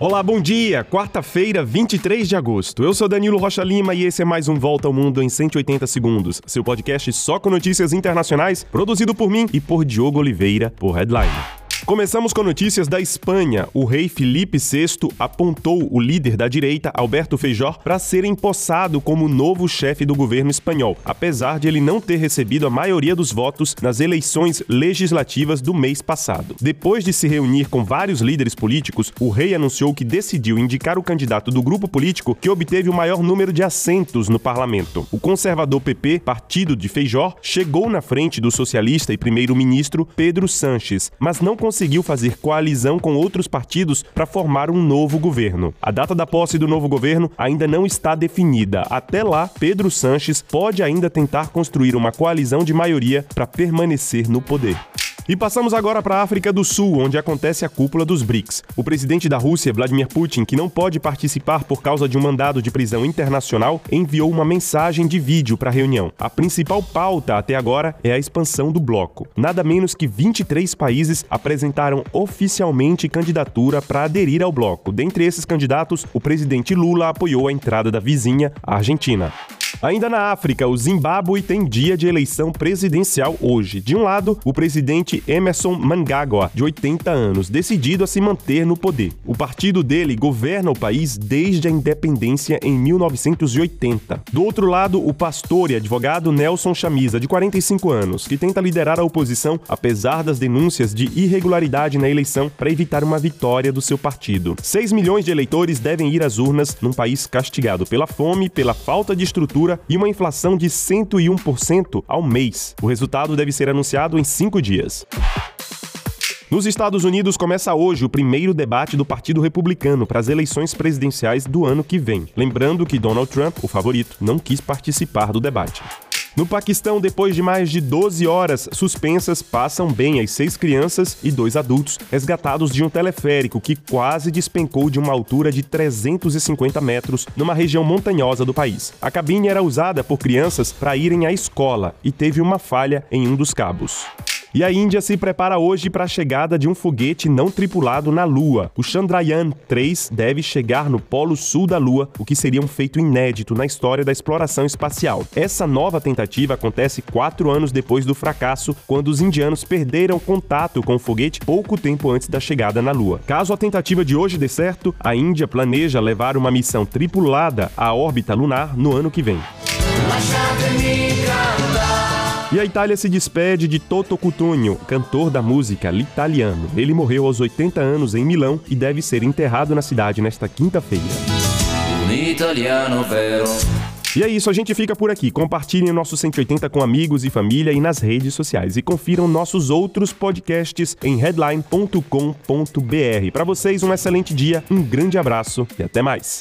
Olá, bom dia! Quarta-feira, 23 de agosto. Eu sou Danilo Rocha Lima e esse é mais um Volta ao Mundo em 180 segundos. Seu podcast só com notícias internacionais, produzido por mim e por Diogo Oliveira, por Headline. Começamos com notícias da Espanha. O rei Felipe VI apontou o líder da direita, Alberto Feijó, para ser empossado como novo chefe do governo espanhol, apesar de ele não ter recebido a maioria dos votos nas eleições legislativas do mês passado. Depois de se reunir com vários líderes políticos, o rei anunciou que decidiu indicar o candidato do grupo político que obteve o maior número de assentos no parlamento. O conservador PP, partido de Feijó, chegou na frente do socialista e primeiro-ministro Pedro Sanches, mas não conseguiu conseguiu fazer coalizão com outros partidos para formar um novo governo. A data da posse do novo governo ainda não está definida. Até lá, Pedro Sanches pode ainda tentar construir uma coalizão de maioria para permanecer no poder. E passamos agora para a África do Sul, onde acontece a cúpula dos BRICS. O presidente da Rússia, Vladimir Putin, que não pode participar por causa de um mandado de prisão internacional, enviou uma mensagem de vídeo para a reunião. A principal pauta até agora é a expansão do bloco. Nada menos que 23 países apresentaram oficialmente candidatura para aderir ao bloco. Dentre esses candidatos, o presidente Lula apoiou a entrada da vizinha, a Argentina. Ainda na África, o Zimbábue tem dia de eleição presidencial hoje. De um lado, o presidente Emerson Mnangagwa, de 80 anos, decidido a se manter no poder. O partido dele governa o país desde a independência em 1980. Do outro lado, o pastor e advogado Nelson Chamisa, de 45 anos, que tenta liderar a oposição apesar das denúncias de irregularidade na eleição para evitar uma vitória do seu partido. 6 milhões de eleitores devem ir às urnas num país castigado pela fome, pela falta de estrutura e uma inflação de 101% ao mês. O resultado deve ser anunciado em cinco dias. Nos Estados Unidos começa hoje o primeiro debate do Partido Republicano para as eleições presidenciais do ano que vem. Lembrando que Donald Trump, o favorito, não quis participar do debate. No Paquistão, depois de mais de 12 horas suspensas, passam bem as seis crianças e dois adultos resgatados de um teleférico que quase despencou de uma altura de 350 metros numa região montanhosa do país. A cabine era usada por crianças para irem à escola e teve uma falha em um dos cabos. E a Índia se prepara hoje para a chegada de um foguete não tripulado na Lua. O Chandrayaan 3 deve chegar no polo sul da Lua, o que seria um feito inédito na história da exploração espacial. Essa nova tentativa acontece quatro anos depois do fracasso, quando os indianos perderam contato com o foguete pouco tempo antes da chegada na Lua. Caso a tentativa de hoje dê certo, a Índia planeja levar uma missão tripulada à órbita lunar no ano que vem. E a Itália se despede de Toto Cutugno, cantor da música l'italiano. Ele morreu aos 80 anos em Milão e deve ser enterrado na cidade nesta quinta-feira. Italiano vero. E é isso, a gente fica por aqui. Compartilhem o nosso 180 com amigos e família e nas redes sociais. E confiram nossos outros podcasts em headline.com.br. Para vocês, um excelente dia, um grande abraço e até mais.